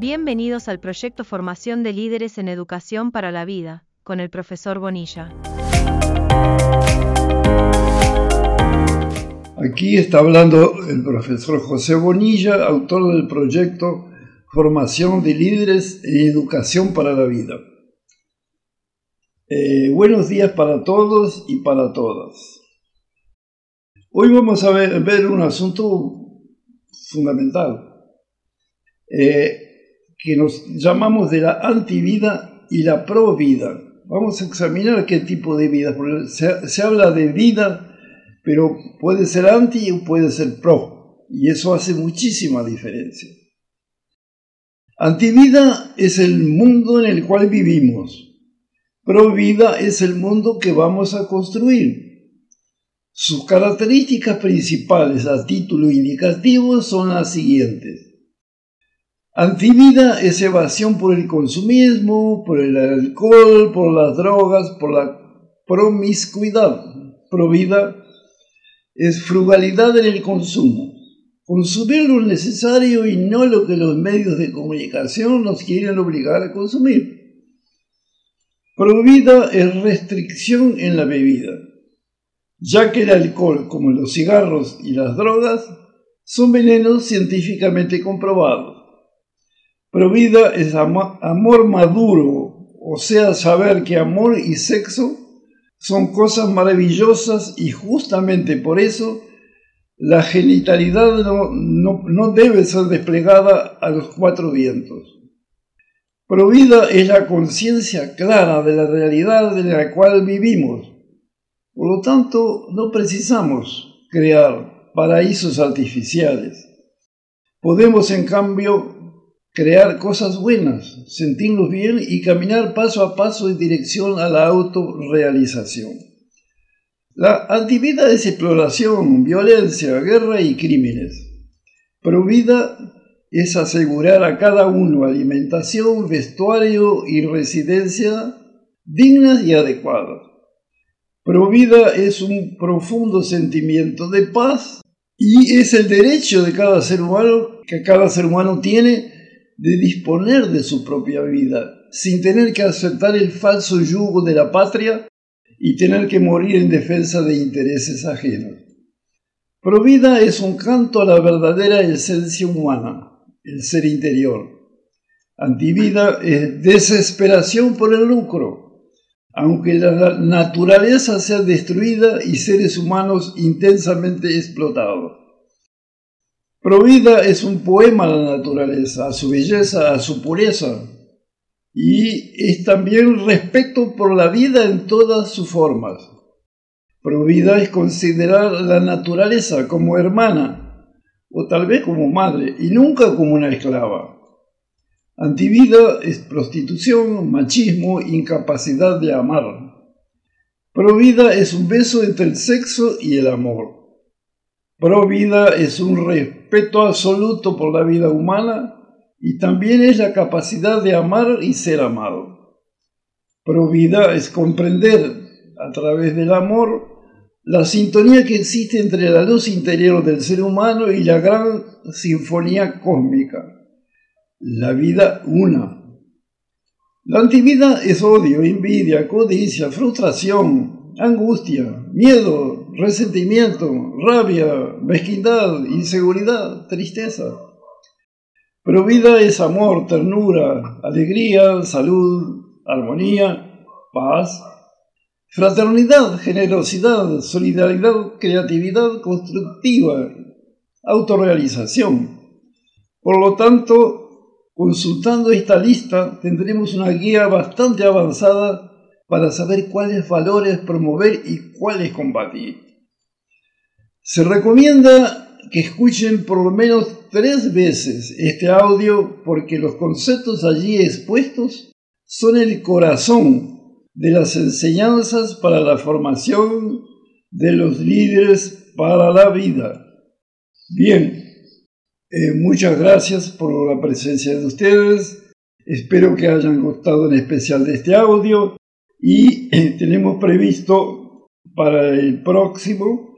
Bienvenidos al proyecto Formación de Líderes en Educación para la Vida, con el profesor Bonilla. Aquí está hablando el profesor José Bonilla, autor del proyecto Formación de Líderes en Educación para la Vida. Eh, buenos días para todos y para todas. Hoy vamos a ver, un asunto fundamental. Eh, que nos llamamos de la antivida y la pro-vida. Vamos a examinar qué tipo de vida, se, se habla de vida, pero puede ser anti o puede ser pro, y eso hace muchísima diferencia. Antivida es el mundo en el cual vivimos. Pro-vida es el mundo que vamos a construir. Sus características principales a título indicativo son las siguientes. Antivida es evasión por el consumismo, por el alcohol, por las drogas, por la promiscuidad. Provida es frugalidad en el consumo. Consumir lo necesario y no lo que los medios de comunicación nos quieren obligar a consumir. Provida es restricción en la bebida, ya que el alcohol, como los cigarros y las drogas, son venenos científicamente comprobados. Provida es amor maduro, o sea, saber que amor y sexo son cosas maravillosas y justamente por eso la genitalidad no, no, debe ser desplegada a los cuatro vientos. Provida es la conciencia clara de la realidad en la cual vivimos. Por lo tanto, no precisamos crear paraísos artificiales. Podemos, en cambio, crear cosas buenas, sentirnos bien y caminar paso a paso en dirección a la autorrealización. La antivida es exploración, violencia, guerra y crímenes. Provida es asegurar a cada uno alimentación, vestuario y residencia dignas y adecuadas. Provida es un profundo sentimiento de paz y es el derecho de cada ser humano que cada ser humano tiene de disponer de su propia vida, sin tener que aceptar el falso yugo de la patria y tener que morir en defensa de intereses ajenos. Provida es un canto a la verdadera esencia humana, el ser interior. Antivida es desesperación por el lucro, aunque la naturaleza sea destruida y seres humanos intensamente explotados. Provida es un poema a la naturaleza, a su belleza, a su pureza. Y es también respeto por la vida en todas sus formas. Provida es considerar la naturaleza como hermana, o tal vez como madre, y nunca como una esclava. Antivida es prostitución, machismo, incapacidad de amar. Provida es un beso entre el sexo y el amor. Provida es un respeto absoluto por la vida humana y también es la capacidad de amar y ser amado. Provida es comprender a través del amor la sintonía que existe entre la luz interior del ser humano y la gran sinfonía cósmica, la vida una. La antivida es odio, envidia, codicia, frustración, angustia, miedo, resentimiento, rabia, mezquindad, inseguridad, tristeza. Pero vida es amor, ternura, alegría, salud, armonía, paz, fraternidad, generosidad, solidaridad, creatividad constructiva, autorrealización. Por lo tanto, consultando esta lista tendremos una guía bastante avanzada para saber cuáles valores promover y cuáles combatir. Se recomienda que escuchen por lo menos tres veces este audio porque los conceptos allí expuestos son el corazón de las enseñanzas para la formación de los líderes para la vida. Bien, eh, muchas gracias por la presencia de ustedes. Espero que hayan gustado en especial de este audio y eh, tenemos previsto para el próximo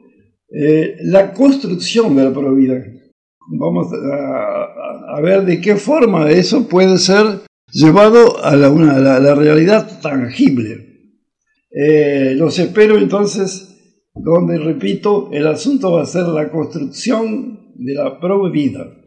eh, la construcción de la providencia. vamos a, ver de qué forma eso puede ser llevado a la, realidad tangible. Eh, los espero entonces, donde, repito, el asunto va a ser la construcción de la vida.